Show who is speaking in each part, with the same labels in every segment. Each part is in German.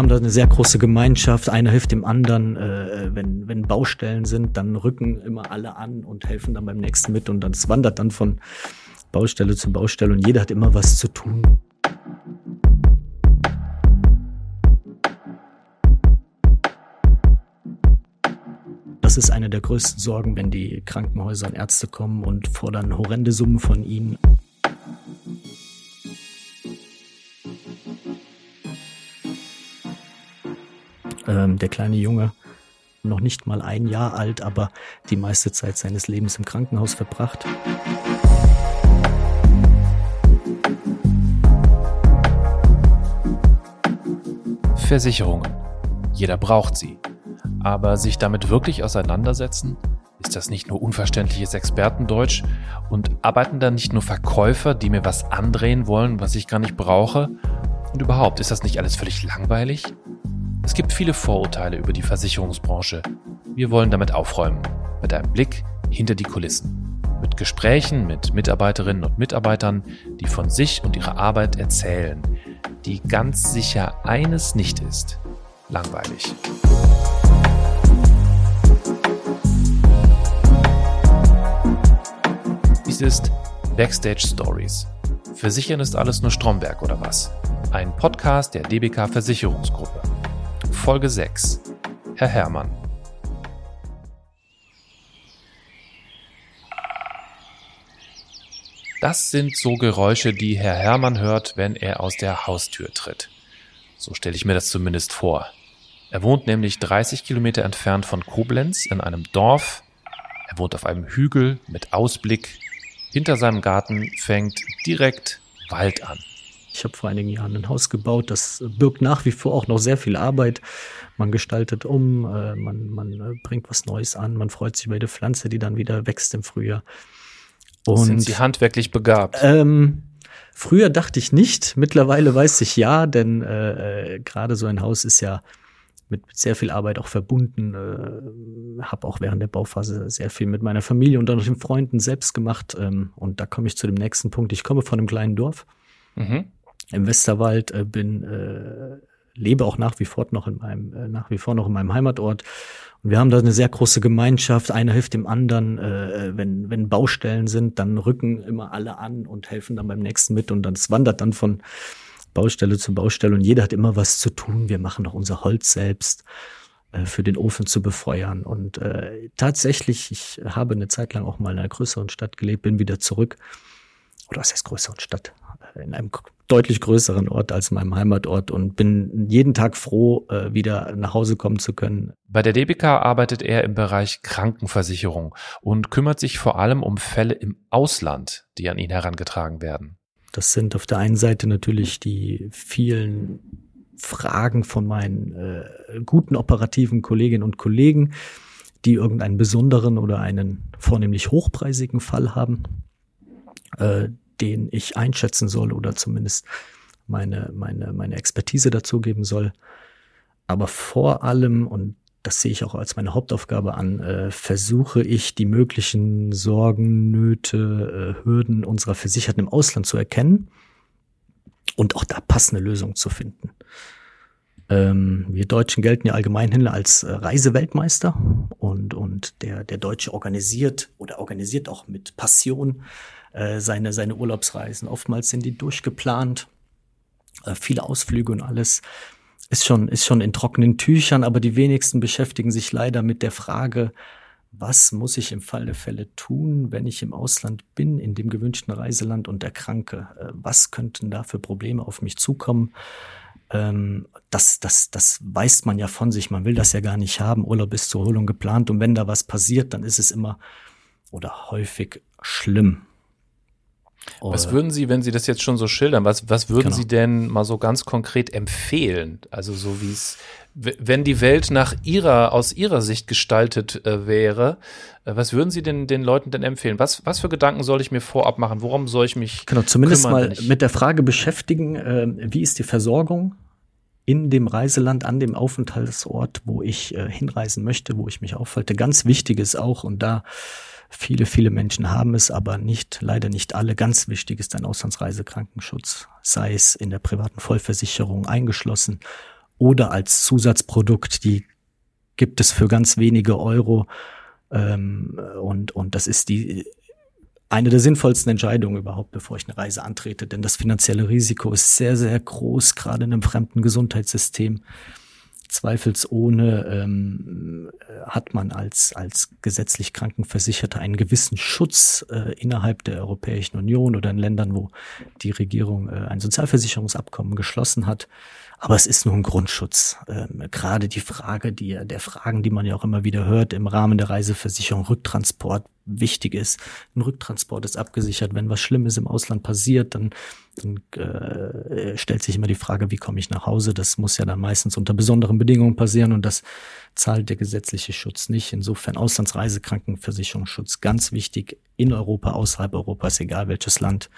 Speaker 1: haben da eine sehr große Gemeinschaft. Einer hilft dem anderen. Äh, wenn, wenn Baustellen sind, dann rücken immer alle an und helfen dann beim nächsten mit. Und dann wandert dann von Baustelle zu Baustelle und jeder hat immer was zu tun. Das ist eine der größten Sorgen, wenn die Krankenhäuser und Ärzte kommen und fordern horrende Summen von ihnen. Ähm, der kleine Junge, noch nicht mal ein Jahr alt, aber die meiste Zeit seines Lebens im Krankenhaus verbracht.
Speaker 2: Versicherungen. Jeder braucht sie. Aber sich damit wirklich auseinandersetzen? Ist das nicht nur unverständliches Expertendeutsch? Und arbeiten da nicht nur Verkäufer, die mir was andrehen wollen, was ich gar nicht brauche? Und überhaupt, ist das nicht alles völlig langweilig? Es gibt viele Vorurteile über die Versicherungsbranche. Wir wollen damit aufräumen. Mit einem Blick hinter die Kulissen. Mit Gesprächen mit Mitarbeiterinnen und Mitarbeitern, die von sich und ihrer Arbeit erzählen, die ganz sicher eines nicht ist. Langweilig. Dies ist Backstage Stories. Versichern ist alles nur Stromberg oder was? Ein Podcast der DBK Versicherungsgruppe. Folge 6. Herr Hermann. Das sind so Geräusche, die Herr Hermann hört, wenn er aus der Haustür tritt. So stelle ich mir das zumindest vor. Er wohnt nämlich 30 Kilometer entfernt von Koblenz in einem Dorf. Er wohnt auf einem Hügel mit Ausblick. Hinter seinem Garten fängt direkt Wald an.
Speaker 1: Ich habe vor einigen Jahren ein Haus gebaut, das birgt nach wie vor auch noch sehr viel Arbeit. Man gestaltet um, äh, man, man äh, bringt was Neues an, man freut sich über jede Pflanze, die dann wieder wächst im Frühjahr.
Speaker 2: Und, Sind Sie handwerklich begabt?
Speaker 1: Ähm, früher dachte ich nicht, mittlerweile weiß ich ja, denn äh, äh, gerade so ein Haus ist ja mit sehr viel Arbeit auch verbunden. Äh, habe auch während der Bauphase sehr viel mit meiner Familie und dann noch den Freunden selbst gemacht. Ähm, und da komme ich zu dem nächsten Punkt. Ich komme von einem kleinen Dorf. Mhm im Westerwald, äh, bin äh, lebe auch nach wie vor noch in meinem äh, nach wie vor noch in meinem Heimatort und wir haben da eine sehr große Gemeinschaft. Einer hilft dem anderen, äh, wenn wenn Baustellen sind, dann rücken immer alle an und helfen dann beim nächsten mit und dann es wandert dann von Baustelle zu Baustelle und jeder hat immer was zu tun. Wir machen auch unser Holz selbst äh, für den Ofen zu befeuern und äh, tatsächlich ich habe eine Zeit lang auch mal in einer größeren Stadt gelebt, bin wieder zurück oder was heißt größeren Stadt in einem deutlich größeren Ort als meinem Heimatort und bin jeden Tag froh, äh, wieder nach Hause kommen zu können.
Speaker 2: Bei der DBK arbeitet er im Bereich Krankenversicherung und kümmert sich vor allem um Fälle im Ausland, die an ihn herangetragen werden.
Speaker 1: Das sind auf der einen Seite natürlich die vielen Fragen von meinen äh, guten operativen Kolleginnen und Kollegen, die irgendeinen besonderen oder einen vornehmlich hochpreisigen Fall haben, äh, den ich einschätzen soll oder zumindest meine, meine, meine Expertise dazugeben soll. Aber vor allem, und das sehe ich auch als meine Hauptaufgabe an, äh, versuche ich die möglichen Sorgen, Nöte, äh, Hürden unserer Versicherten im Ausland zu erkennen und auch da passende Lösungen zu finden. Ähm, wir Deutschen gelten ja allgemeinhin als äh, Reiseweltmeister und, und der, der Deutsche organisiert oder organisiert auch mit Passion äh, seine, seine Urlaubsreisen. Oftmals sind die durchgeplant, äh, viele Ausflüge und alles ist schon, ist schon in trockenen Tüchern, aber die wenigsten beschäftigen sich leider mit der Frage, was muss ich im Fall der Fälle tun, wenn ich im Ausland bin, in dem gewünschten Reiseland und erkranke? Äh, was könnten da für Probleme auf mich zukommen? Ähm, das, das, das weiß man ja von sich. Man will das ja gar nicht haben. Urlaub ist zur Erholung geplant. Und wenn da was passiert, dann ist es immer oder häufig schlimm.
Speaker 2: Was würden Sie, wenn Sie das jetzt schon so schildern, was, was würden genau. Sie denn mal so ganz konkret empfehlen? Also so wie es, wenn die Welt nach Ihrer, aus Ihrer Sicht gestaltet äh, wäre, äh, was würden Sie denn den Leuten denn empfehlen? Was, was für Gedanken soll ich mir vorab machen? Worum soll ich mich
Speaker 1: Genau, zumindest kümmern, mal mit der Frage beschäftigen, äh, wie ist die Versorgung in dem Reiseland, an dem Aufenthaltsort, wo ich äh, hinreisen möchte, wo ich mich aufhalte. Ganz wichtig ist auch, und da Viele, viele Menschen haben es, aber nicht, leider nicht alle. Ganz wichtig ist ein Auslandsreisekrankenschutz, sei es in der privaten Vollversicherung eingeschlossen oder als Zusatzprodukt. Die gibt es für ganz wenige Euro. Ähm, und, und das ist die eine der sinnvollsten Entscheidungen überhaupt, bevor ich eine Reise antrete. Denn das finanzielle Risiko ist sehr, sehr groß, gerade in einem fremden Gesundheitssystem zweifelsohne ähm, hat man als, als gesetzlich Krankenversicherter einen gewissen Schutz äh, innerhalb der Europäischen Union oder in Ländern, wo die Regierung äh, ein Sozialversicherungsabkommen geschlossen hat. Aber es ist nur ein Grundschutz. Ähm, gerade die Frage die, der Fragen, die man ja auch immer wieder hört im Rahmen der Reiseversicherung, Rücktransport wichtig ist. Ein Rücktransport ist abgesichert. Wenn was Schlimmes im Ausland passiert, dann, dann äh, stellt sich immer die Frage, wie komme ich nach Hause? Das muss ja dann meistens unter besonderen Bedingungen passieren und das zahlt der gesetzliche Schutz nicht. Insofern Auslandsreisekrankenversicherungsschutz ganz wichtig in Europa, außerhalb Europas, egal welches Land.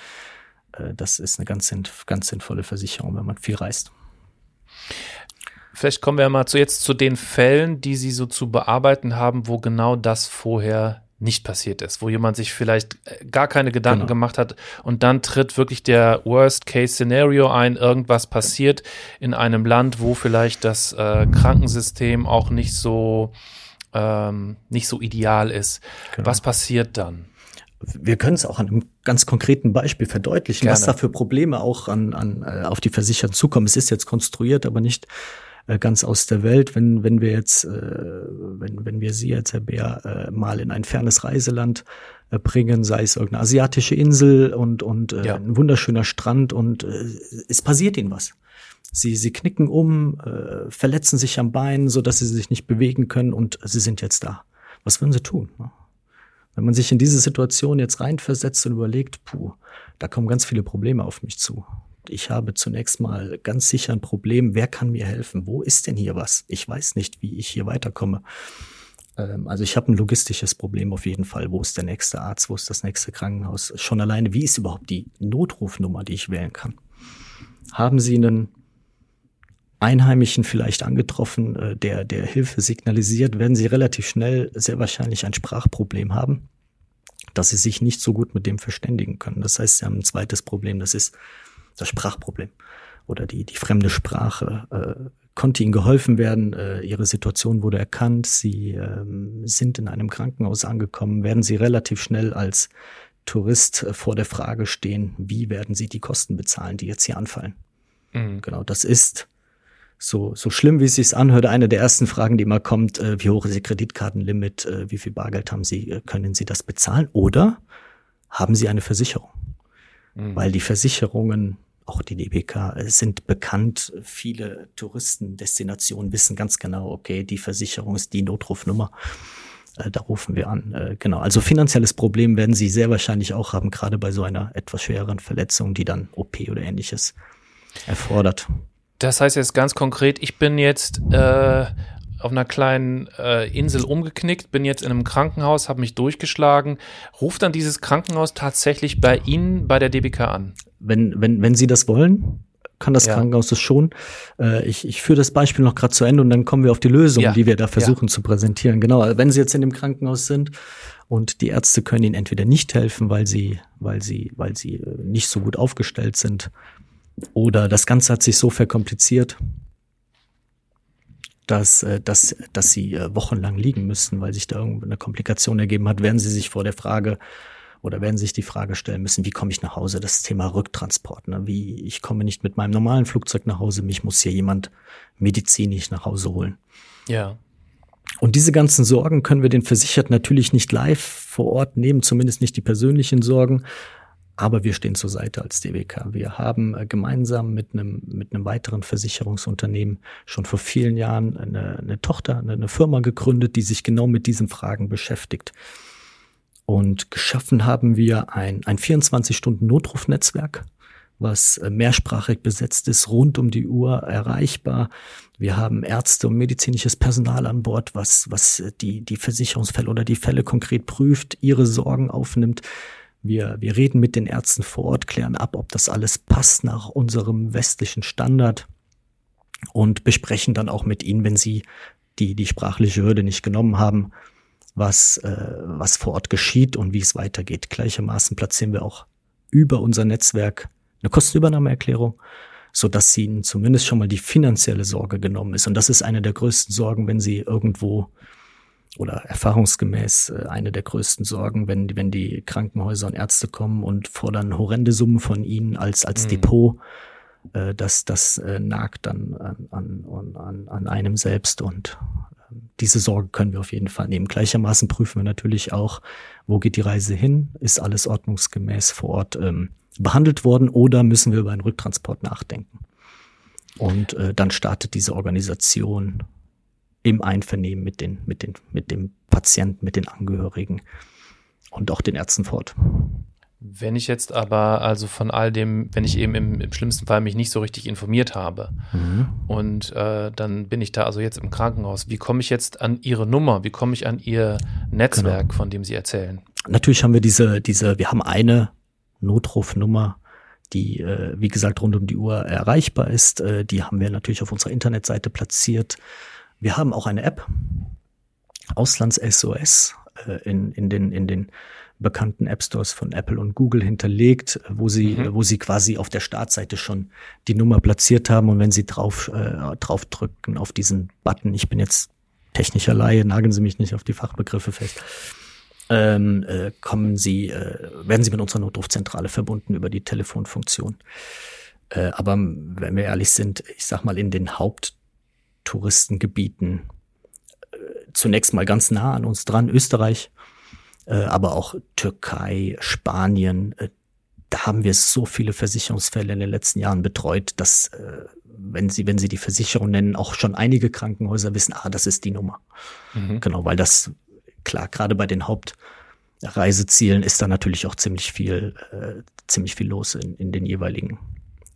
Speaker 1: Äh, das ist eine ganz, ganz sinnvolle Versicherung, wenn man viel reist.
Speaker 2: Vielleicht kommen wir mal zu jetzt zu den Fällen, die Sie so zu bearbeiten haben, wo genau das vorher nicht passiert ist, wo jemand sich vielleicht äh, gar keine Gedanken genau. gemacht hat und dann tritt wirklich der Worst-Case-Szenario ein, irgendwas passiert in einem Land, wo vielleicht das äh, Krankensystem auch nicht so ähm, nicht so ideal ist. Genau. Was passiert dann?
Speaker 1: Wir können es auch an einem ganz konkreten Beispiel verdeutlichen, Gerne. was da für Probleme auch an, an äh, auf die Versicherten zukommen. Es ist jetzt konstruiert, aber nicht äh, ganz aus der Welt. Wenn, wenn wir jetzt, äh, wenn, wenn wir Sie als Herr Bär äh, mal in ein fernes Reiseland äh, bringen, sei es irgendeine asiatische Insel und, und äh, ja. ein wunderschöner Strand und äh, es passiert Ihnen was. Sie, sie knicken um, äh, verletzen sich am Bein, so dass sie sich nicht bewegen können und sie sind jetzt da. Was würden sie tun? Wenn man sich in diese Situation jetzt reinversetzt und überlegt, puh, da kommen ganz viele Probleme auf mich zu. Ich habe zunächst mal ganz sicher ein Problem, wer kann mir helfen? Wo ist denn hier was? Ich weiß nicht, wie ich hier weiterkomme. Ähm, also ich habe ein logistisches Problem auf jeden Fall. Wo ist der nächste Arzt? Wo ist das nächste Krankenhaus? Schon alleine, wie ist überhaupt die Notrufnummer, die ich wählen kann? Haben Sie einen Einheimischen vielleicht angetroffen, äh, der, der Hilfe signalisiert, werden sie relativ schnell sehr wahrscheinlich ein Sprachproblem haben, dass sie sich nicht so gut mit dem verständigen können. Das heißt, sie haben ein zweites Problem, das ist das Sprachproblem oder die, die fremde Sprache. Äh, konnte ihnen geholfen werden, äh, ihre Situation wurde erkannt, sie ähm, sind in einem Krankenhaus angekommen, werden sie relativ schnell als Tourist äh, vor der Frage stehen, wie werden sie die Kosten bezahlen, die jetzt hier anfallen. Mhm. Genau, das ist so, so schlimm, wie es sich anhört, eine der ersten Fragen, die immer kommt, äh, wie hoch ist Ihr Kreditkartenlimit, äh, wie viel Bargeld haben Sie, äh, können Sie das bezahlen oder haben Sie eine Versicherung? Mhm. Weil die Versicherungen, auch die DBK, äh, sind bekannt. Viele Touristendestinationen wissen ganz genau, okay, die Versicherung ist die Notrufnummer. Äh, da rufen wir an. Äh, genau. Also finanzielles Problem werden Sie sehr wahrscheinlich auch haben, gerade bei so einer etwas schwereren Verletzung, die dann OP oder ähnliches erfordert.
Speaker 2: Das heißt jetzt ganz konkret, ich bin jetzt äh, auf einer kleinen äh, Insel umgeknickt, bin jetzt in einem Krankenhaus, habe mich durchgeschlagen. Ruft dann dieses Krankenhaus tatsächlich bei Ihnen bei der DBK an?
Speaker 1: Wenn, wenn, wenn Sie das wollen, kann das ja. Krankenhaus das schon. Äh, ich, ich führe das Beispiel noch gerade zu Ende und dann kommen wir auf die Lösung, ja. die wir da versuchen ja. zu präsentieren. Genau, wenn Sie jetzt in dem Krankenhaus sind und die Ärzte können Ihnen entweder nicht helfen, weil sie, weil sie, weil sie äh, nicht so gut aufgestellt sind oder das Ganze hat sich so verkompliziert, dass, äh, dass, dass sie äh, wochenlang liegen müssen, weil sich da irgendeine Komplikation ergeben hat, werden sie sich vor der Frage oder werden sich die Frage stellen müssen, wie komme ich nach Hause? Das Thema Rücktransport. Ne? Wie, ich komme nicht mit meinem normalen Flugzeug nach Hause, mich muss hier jemand medizinisch nach Hause holen.
Speaker 2: Ja.
Speaker 1: Und diese ganzen Sorgen können wir den Versicherten natürlich nicht live vor Ort nehmen, zumindest nicht die persönlichen Sorgen. Aber wir stehen zur Seite als DWK. Wir haben äh, gemeinsam mit einem, mit einem weiteren Versicherungsunternehmen schon vor vielen Jahren eine, eine Tochter, eine Firma gegründet, die sich genau mit diesen Fragen beschäftigt. Und geschaffen haben wir ein, ein 24-Stunden-Notrufnetzwerk, was äh, mehrsprachig besetzt ist, rund um die Uhr erreichbar. Wir haben Ärzte und medizinisches Personal an Bord, was, was die, die Versicherungsfälle oder die Fälle konkret prüft, ihre Sorgen aufnimmt. Wir, wir reden mit den Ärzten vor Ort, klären ab, ob das alles passt nach unserem westlichen Standard und besprechen dann auch mit ihnen, wenn sie die, die sprachliche Hürde nicht genommen haben, was, äh, was vor Ort geschieht und wie es weitergeht. Gleichermaßen platzieren wir auch über unser Netzwerk eine Kostenübernahmeerklärung. so dass ihnen zumindest schon mal die finanzielle Sorge genommen ist. Und das ist eine der größten Sorgen, wenn sie irgendwo oder erfahrungsgemäß äh, eine der größten Sorgen, wenn, wenn die Krankenhäuser und Ärzte kommen und fordern horrende Summen von ihnen als, als mhm. Depot. Äh, das, das äh, nagt dann an, an, an, an einem selbst und ähm, diese Sorge können wir auf jeden Fall nehmen. Gleichermaßen prüfen wir natürlich auch, wo geht die Reise hin? Ist alles ordnungsgemäß vor Ort ähm, behandelt worden oder müssen wir über einen Rücktransport nachdenken? Und äh, dann startet diese Organisation im Einvernehmen mit den, mit den, mit dem Patienten, mit den Angehörigen und auch den Ärzten fort.
Speaker 2: Wenn ich jetzt aber also von all dem, wenn ich eben im, im schlimmsten Fall mich nicht so richtig informiert habe mhm. und äh, dann bin ich da also jetzt im Krankenhaus, wie komme ich jetzt an Ihre Nummer? Wie komme ich an Ihr Netzwerk, genau. von dem Sie erzählen?
Speaker 1: Natürlich haben wir diese, diese, wir haben eine Notrufnummer, die, äh, wie gesagt, rund um die Uhr erreichbar ist. Äh, die haben wir natürlich auf unserer Internetseite platziert. Wir haben auch eine App, Auslands-SOS, äh, in, in, den, in den bekannten App Stores von Apple und Google hinterlegt, wo sie, mhm. wo sie quasi auf der Startseite schon die Nummer platziert haben. Und wenn sie drauf, äh, drauf drücken auf diesen Button, ich bin jetzt technischer Laie, nageln Sie mich nicht auf die Fachbegriffe fest, ähm, äh, kommen Sie, äh, werden Sie mit unserer Notrufzentrale verbunden über die Telefonfunktion. Äh, aber wenn wir ehrlich sind, ich sag mal, in den Haupt Touristengebieten äh, zunächst mal ganz nah an uns dran, Österreich, äh, aber auch Türkei, Spanien. Äh, da haben wir so viele Versicherungsfälle in den letzten Jahren betreut, dass wenn Sie, wenn Sie die Versicherung nennen, auch schon einige Krankenhäuser wissen, ah, das ist die Nummer. Mhm. Genau, weil das, klar, gerade bei den Hauptreisezielen ist da natürlich auch ziemlich viel, äh, ziemlich viel los in, in den jeweiligen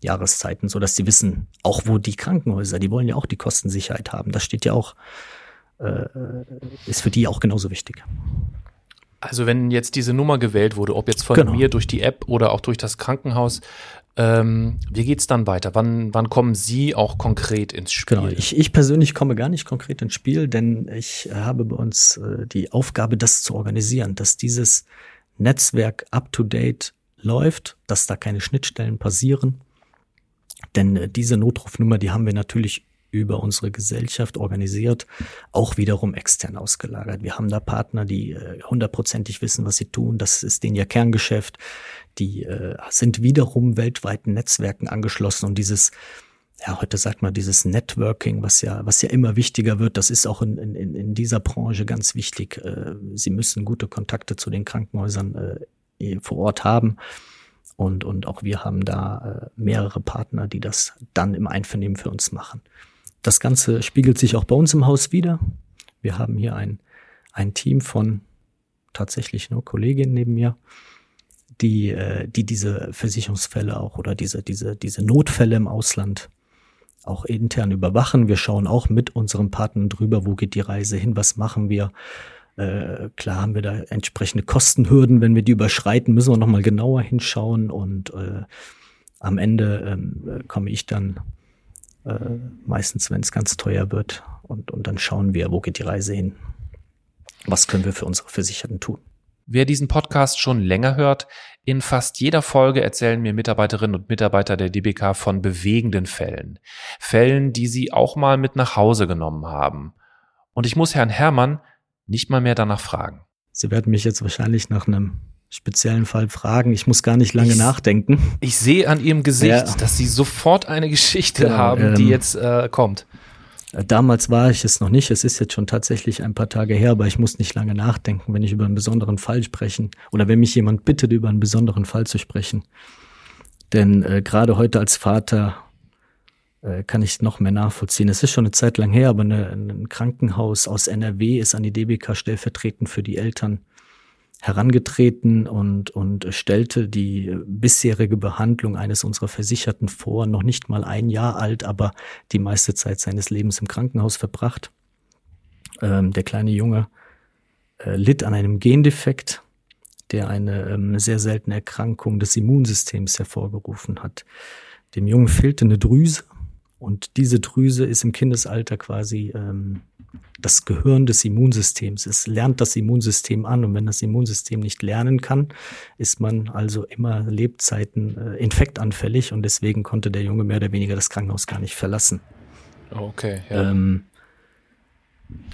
Speaker 1: Jahreszeiten, so dass sie wissen, auch wo die Krankenhäuser, die wollen ja auch die Kostensicherheit haben. Das steht ja auch, äh, ist für die auch genauso wichtig.
Speaker 2: Also wenn jetzt diese Nummer gewählt wurde, ob jetzt von genau. mir durch die App oder auch durch das Krankenhaus, ähm, wie geht's dann weiter? Wann, wann kommen Sie auch konkret ins Spiel?
Speaker 1: Genau, ich, ich persönlich komme gar nicht konkret ins Spiel, denn ich habe bei uns äh, die Aufgabe, das zu organisieren, dass dieses Netzwerk up-to-date läuft, dass da keine Schnittstellen passieren denn äh, diese Notrufnummer, die haben wir natürlich über unsere Gesellschaft organisiert, auch wiederum extern ausgelagert. Wir haben da Partner, die äh, hundertprozentig wissen, was sie tun. Das ist denen ihr Kerngeschäft. Die äh, sind wiederum weltweiten Netzwerken angeschlossen und dieses ja, heute sagt man dieses Networking, was ja, was ja immer wichtiger wird, das ist auch in, in, in dieser Branche ganz wichtig. Äh, sie müssen gute Kontakte zu den Krankenhäusern äh, vor Ort haben. Und, und auch wir haben da äh, mehrere Partner, die das dann im Einvernehmen für uns machen. Das Ganze spiegelt sich auch bei uns im Haus wieder. Wir haben hier ein, ein Team von tatsächlich nur Kolleginnen neben mir, die, äh, die diese Versicherungsfälle auch oder diese, diese, diese Notfälle im Ausland auch intern überwachen. Wir schauen auch mit unseren Partnern drüber, wo geht die Reise hin, was machen wir, äh, klar haben wir da entsprechende Kostenhürden. Wenn wir die überschreiten, müssen wir nochmal genauer hinschauen. Und äh, am Ende ähm, komme ich dann äh, meistens, wenn es ganz teuer wird. Und, und dann schauen wir, wo geht die Reise hin. Was können wir für unsere Versicherten tun?
Speaker 2: Wer diesen Podcast schon länger hört, in fast jeder Folge erzählen mir Mitarbeiterinnen und Mitarbeiter der DBK von bewegenden Fällen. Fällen, die sie auch mal mit nach Hause genommen haben. Und ich muss Herrn Herrmann nicht mal mehr danach fragen.
Speaker 1: Sie werden mich jetzt wahrscheinlich nach einem speziellen Fall fragen. Ich muss gar nicht lange
Speaker 2: ich,
Speaker 1: nachdenken.
Speaker 2: Ich sehe an Ihrem Gesicht, ja. dass Sie sofort eine Geschichte genau, haben, die ähm, jetzt äh, kommt.
Speaker 1: Äh, damals war ich es noch nicht. Es ist jetzt schon tatsächlich ein paar Tage her, aber ich muss nicht lange nachdenken, wenn ich über einen besonderen Fall sprechen oder wenn mich jemand bittet, über einen besonderen Fall zu sprechen. Denn äh, gerade heute als Vater äh, kann ich noch mehr nachvollziehen. Es ist schon eine Zeit lang her, aber eine, ein Krankenhaus aus NRW ist an die DBK stellvertretend für die Eltern herangetreten und, und stellte die bisherige Behandlung eines unserer Versicherten vor, noch nicht mal ein Jahr alt, aber die meiste Zeit seines Lebens im Krankenhaus verbracht. Ähm, der kleine Junge äh, litt an einem Gendefekt, der eine ähm, sehr seltene Erkrankung des Immunsystems hervorgerufen hat. Dem Jungen fehlte eine Drüse Und diese Drüse ist im Kindesalter quasi ähm, das Gehirn des Immunsystems. Es lernt das Immunsystem an und wenn das Immunsystem nicht lernen kann, ist man also immer Lebzeiten äh, infektanfällig und deswegen konnte der Junge mehr oder weniger das Krankenhaus gar nicht verlassen.
Speaker 2: Okay, ja.
Speaker 1: Ähm,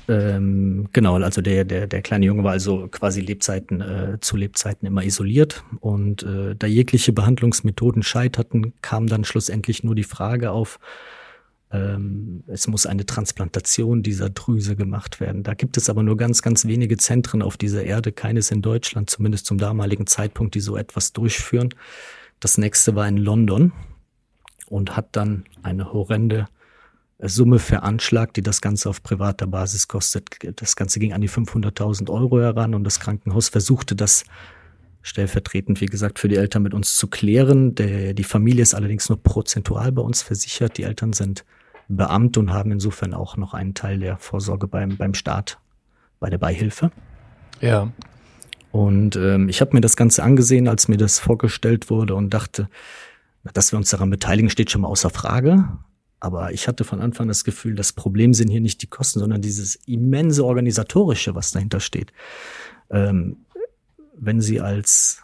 Speaker 1: ähm, genau, also der, der, der kleine Junge war also quasi Lebzeiten, äh, zu Lebzeiten immer isoliert und äh, da jegliche Behandlungsmethoden scheiterten, kam dann schlussendlich nur die Frage auf, ähm, es muss eine Transplantation dieser Drüse gemacht werden. Da gibt es aber nur ganz, ganz wenige Zentren auf dieser Erde, keines in Deutschland, zumindest zum damaligen Zeitpunkt, die so etwas durchführen. Das nächste war in London und hat dann eine horrende Summe veranschlagt, die das Ganze auf privater Basis kostet. Das Ganze ging an die 500.000 Euro heran und das Krankenhaus versuchte das stellvertretend, wie gesagt, für die Eltern mit uns zu klären. Der, die Familie ist allerdings nur prozentual bei uns versichert. Die Eltern sind Beamte und haben insofern auch noch einen Teil der Vorsorge beim, beim Staat, bei der Beihilfe.
Speaker 2: Ja.
Speaker 1: Und ähm, ich habe mir das Ganze angesehen, als mir das vorgestellt wurde und dachte, dass wir uns daran beteiligen, steht schon mal außer Frage. Aber ich hatte von Anfang das Gefühl, das Problem sind hier nicht die Kosten, sondern dieses immense organisatorische, was dahinter steht. Ähm, wenn Sie als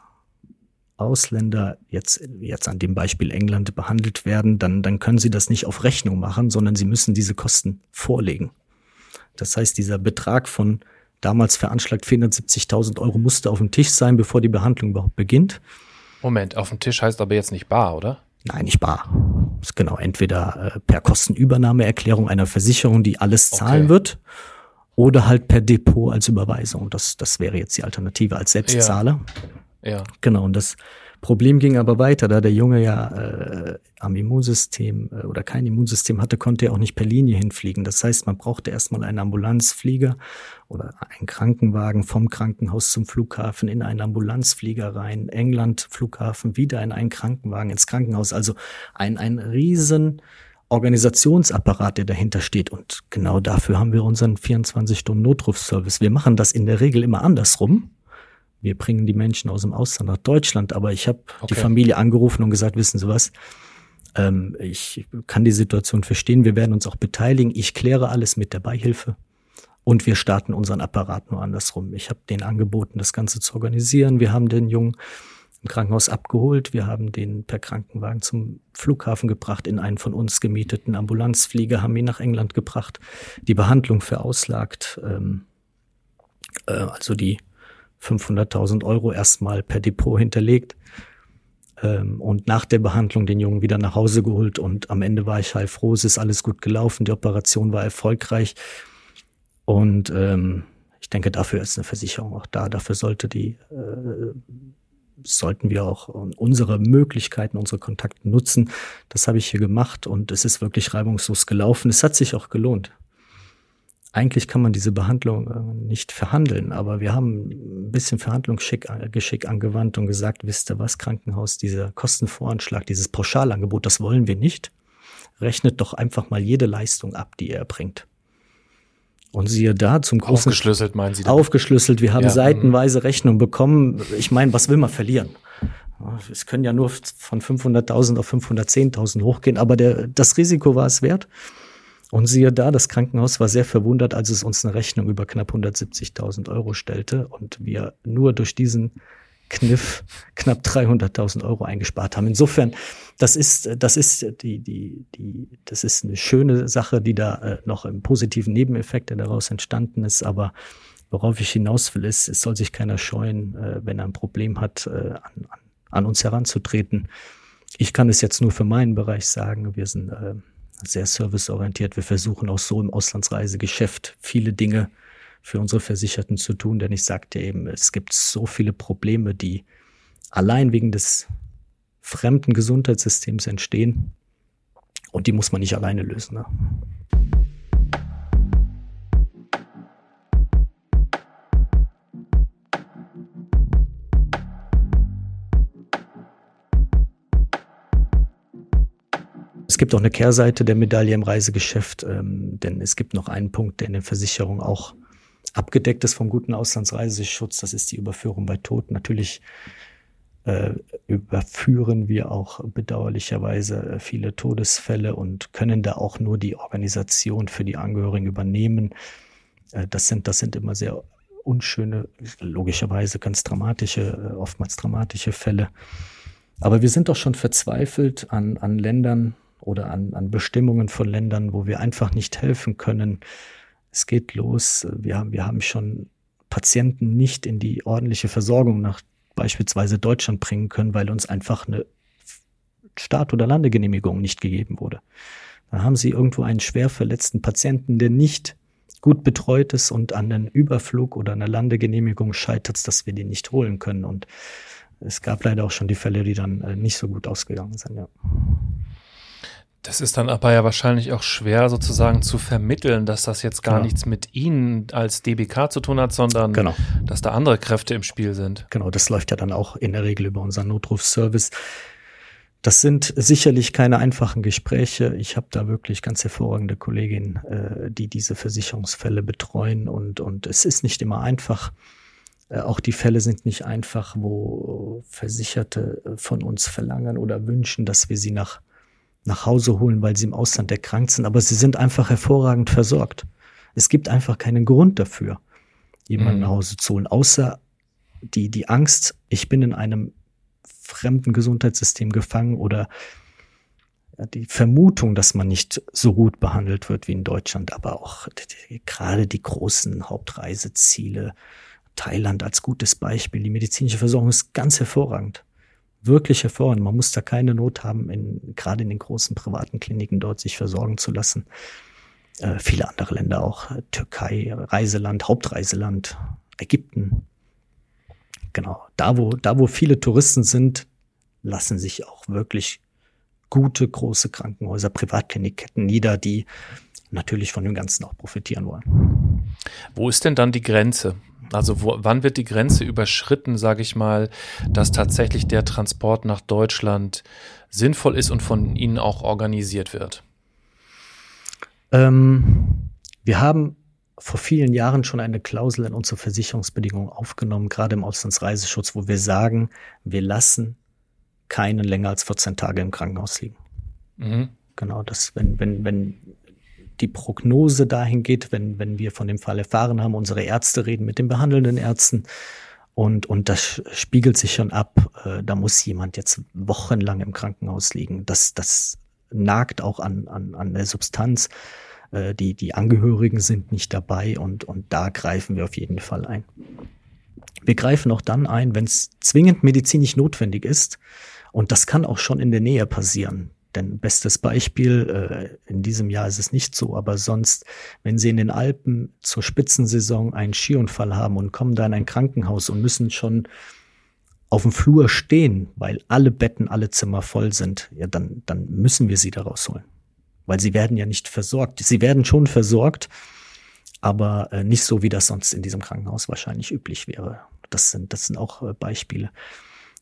Speaker 1: Ausländer jetzt, jetzt an dem Beispiel England behandelt werden, dann, dann können Sie das nicht auf Rechnung machen, sondern Sie müssen diese Kosten vorlegen. Das heißt, dieser Betrag von damals veranschlagt 470.000 Euro musste auf dem Tisch sein, bevor die Behandlung überhaupt beginnt.
Speaker 2: Moment, auf dem Tisch heißt aber jetzt nicht bar, oder?
Speaker 1: Nein, nicht bar. Genau entweder äh, per Kostenübernahmeerklärung einer Versicherung, die alles zahlen okay. wird, oder halt per Depot als Überweisung. Das, das wäre jetzt die Alternative als Selbstzahler.
Speaker 2: Ja. ja.
Speaker 1: Genau, und das Problem ging aber weiter, da der Junge ja äh, am Immunsystem äh, oder kein Immunsystem hatte, konnte er auch nicht per Linie hinfliegen. Das heißt, man brauchte erstmal einen Ambulanzflieger oder einen Krankenwagen vom Krankenhaus zum Flughafen in einen Ambulanzflieger rein, England Flughafen wieder in einen Krankenwagen ins Krankenhaus. Also ein ein riesen Organisationsapparat, der dahinter steht. Und genau dafür haben wir unseren 24-Stunden-Notrufservice. Wir machen das in der Regel immer andersrum wir bringen die Menschen aus dem Ausland nach Deutschland, aber ich habe okay. die Familie angerufen und gesagt, wissen Sie was, ähm, ich kann die Situation verstehen, wir werden uns auch beteiligen, ich kläre alles mit der Beihilfe und wir starten unseren Apparat nur andersrum. Ich habe den angeboten, das Ganze zu organisieren. Wir haben den Jungen im Krankenhaus abgeholt, wir haben den per Krankenwagen zum Flughafen gebracht, in einen von uns gemieteten Ambulanzflieger, haben ihn nach England gebracht, die Behandlung verauslagt, ähm, äh, also die 500.000 Euro erstmal per Depot hinterlegt ähm, und nach der Behandlung den Jungen wieder nach Hause geholt und am Ende war ich heilfroh, es ist alles gut gelaufen, die Operation war erfolgreich und ähm, ich denke, dafür ist eine Versicherung auch da, dafür sollte die äh, sollten wir auch unsere Möglichkeiten, unsere Kontakte nutzen. Das habe ich hier gemacht und es ist wirklich reibungslos gelaufen. Es hat sich auch gelohnt eigentlich kann man diese Behandlung äh, nicht verhandeln, aber wir haben ein bisschen Verhandlungsgeschick äh, angewandt und gesagt, wisst ihr was, Krankenhaus, dieser Kostenvoranschlag, dieses Pauschalangebot, das wollen wir nicht. Rechnet doch einfach mal jede Leistung ab, die er erbringt. Und siehe da zum großen
Speaker 2: aufgeschlüsselt meinen Sie?
Speaker 1: Damit? Aufgeschlüsselt. Wir haben ja. seitenweise Rechnung bekommen. Ich meine, was will man verlieren? Es können ja nur von 500.000 auf 510.000 hochgehen, aber der, das Risiko war es wert. Und siehe da, das Krankenhaus war sehr verwundert, als es uns eine Rechnung über knapp 170.000 Euro stellte und wir nur durch diesen Kniff knapp 300.000 Euro eingespart haben. Insofern, das ist, das ist die, die, die, das ist eine schöne Sache, die da äh, noch im positiven Nebeneffekt, der daraus entstanden ist. Aber worauf ich hinaus will, ist, es soll sich keiner scheuen, äh, wenn er ein Problem hat, äh, an, an, uns heranzutreten. Ich kann es jetzt nur für meinen Bereich sagen. Wir sind sehr serviceorientiert. Wir versuchen auch so im Auslandsreisegeschäft viele Dinge für unsere Versicherten zu tun, denn ich sagte eben, es gibt so viele Probleme, die allein wegen des fremden Gesundheitssystems entstehen und die muss man nicht alleine lösen. Ne? Es gibt auch eine Kehrseite der Medaille im Reisegeschäft, ähm, denn es gibt noch einen Punkt, der in den Versicherungen auch abgedeckt ist vom guten Auslandsreiseschutz. Das ist die Überführung bei Tod. Natürlich äh, überführen wir auch bedauerlicherweise äh, viele Todesfälle und können da auch nur die Organisation für die Angehörigen übernehmen. Äh, das sind, das sind immer sehr unschöne, logischerweise ganz dramatische, äh, oftmals dramatische Fälle. Aber wir sind doch schon verzweifelt an, an Ländern oder an, an Bestimmungen von Ländern, wo wir einfach nicht helfen können. Es geht los. Wir haben, wir haben schon Patienten nicht in die ordentliche Versorgung nach beispielsweise Deutschland bringen können, weil uns einfach eine Start- oder Landegenehmigung nicht gegeben wurde. Da haben sie irgendwo einen schwer verletzten Patienten, der nicht gut betreut ist und an einem Überflug oder einer Landegenehmigung scheitert, dass wir den nicht holen können. Und es gab leider auch schon die Fälle, die dann äh, nicht so gut ausgegangen sind, ja.
Speaker 2: Das ist dann aber ja wahrscheinlich auch schwer sozusagen zu vermitteln, dass das jetzt gar genau. nichts mit Ihnen als DBK zu tun hat, sondern genau. dass da andere Kräfte im Spiel sind.
Speaker 1: Genau, das läuft ja dann auch in der Regel über unseren Notrufservice. Das sind sicherlich keine einfachen Gespräche. Ich habe da wirklich ganz hervorragende Kolleginnen, äh, die diese Versicherungsfälle betreuen und, und es ist nicht immer einfach. Äh, auch die Fälle sind nicht einfach, wo Versicherte von uns verlangen oder wünschen, dass wir sie nach nach Hause holen, weil sie im Ausland erkrankt sind, aber sie sind einfach hervorragend versorgt. Es gibt einfach keinen Grund dafür, jemanden mhm. nach Hause zu holen, außer die, die Angst, ich bin in einem fremden Gesundheitssystem gefangen oder die Vermutung, dass man nicht so gut behandelt wird wie in Deutschland, aber auch die, gerade die großen Hauptreiseziele, Thailand als gutes Beispiel, die medizinische Versorgung ist ganz hervorragend wirklich hervorragend. Man muss da keine Not haben, in, gerade in den großen privaten Kliniken dort sich versorgen zu lassen. Äh, viele andere Länder auch. Türkei, Reiseland, Hauptreiseland, Ägypten. Genau. Da, wo, da, wo viele Touristen sind, lassen sich auch wirklich gute, große Krankenhäuser, Privatklinikketten nieder, die natürlich von dem Ganzen auch profitieren wollen.
Speaker 2: Wo ist denn dann die Grenze? Also wo, wann wird die Grenze überschritten, sage ich mal, dass tatsächlich der Transport nach Deutschland sinnvoll ist und von Ihnen auch organisiert wird?
Speaker 1: Ähm, wir haben vor vielen Jahren schon eine Klausel in unsere Versicherungsbedingungen aufgenommen, gerade im Auslandsreiseschutz, wo wir sagen, wir lassen keinen länger als 14 Tage im Krankenhaus liegen. Mhm. Genau, das, wenn, wenn, wenn die Prognose dahin geht, wenn, wenn wir von dem Fall erfahren haben, unsere Ärzte reden mit den behandelnden Ärzten und, und das spiegelt sich schon ab, äh, da muss jemand jetzt wochenlang im Krankenhaus liegen. Das, das nagt auch an, an, an der Substanz. Äh, die, die Angehörigen sind nicht dabei und, und da greifen wir auf jeden Fall ein. Wir greifen auch dann ein, wenn es zwingend medizinisch notwendig ist. Und das kann auch schon in der Nähe passieren. Denn bestes Beispiel, äh, in diesem Jahr ist es nicht so, aber sonst, wenn Sie in den Alpen zur Spitzensaison einen Skiunfall haben und kommen da in ein Krankenhaus und müssen schon auf dem Flur stehen, weil alle Betten, alle Zimmer voll sind, ja, dann, dann müssen wir sie da rausholen. Weil sie werden ja nicht versorgt. Sie werden schon versorgt, aber äh, nicht so, wie das sonst in diesem Krankenhaus wahrscheinlich üblich wäre. Das sind, das sind auch äh, Beispiele.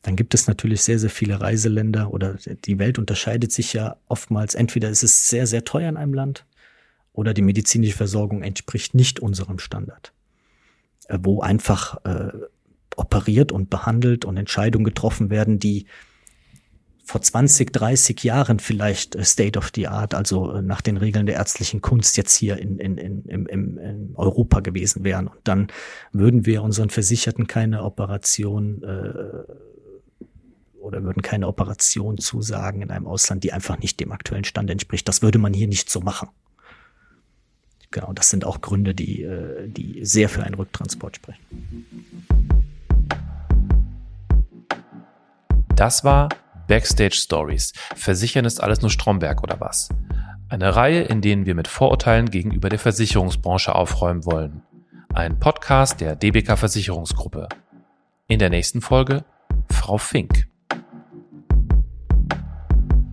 Speaker 1: Dann gibt es natürlich sehr, sehr viele Reiseländer oder die Welt unterscheidet sich ja oftmals. Entweder ist es sehr, sehr teuer in einem Land oder die medizinische Versorgung entspricht nicht unserem Standard, äh, wo einfach äh, operiert und behandelt und Entscheidungen getroffen werden, die vor 20, 30 Jahren vielleicht äh, State of the Art, also äh, nach den Regeln der ärztlichen Kunst jetzt hier in, in, in, in, in Europa gewesen wären. Und dann würden wir unseren Versicherten keine Operation äh, oder würden keine Operation zusagen in einem Ausland, die einfach nicht dem aktuellen Stand entspricht. Das würde man hier nicht so machen. Genau, das sind auch Gründe, die, äh, die sehr für einen Rücktransport sprechen.
Speaker 2: Das war Backstage Stories. Versichern ist alles nur Stromberg oder was? Eine Reihe, in denen wir mit Vorurteilen gegenüber der Versicherungsbranche aufräumen wollen. Ein Podcast der DBK Versicherungsgruppe. In der nächsten Folge Frau Fink.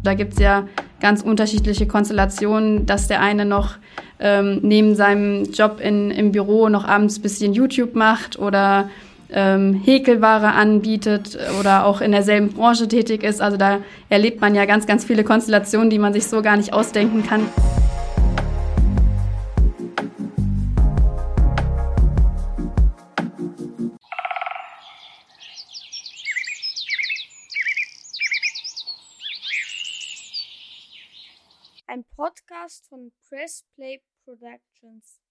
Speaker 3: Da gibt es ja ganz unterschiedliche Konstellationen, dass der eine noch ähm, neben seinem Job in, im Büro noch abends bisschen YouTube macht oder ähm, Häkelware anbietet oder auch in derselben Branche tätig ist. Also da erlebt man ja ganz, ganz viele Konstellationen, die man sich so gar nicht ausdenken kann.
Speaker 4: Podcast von Press Play Productions.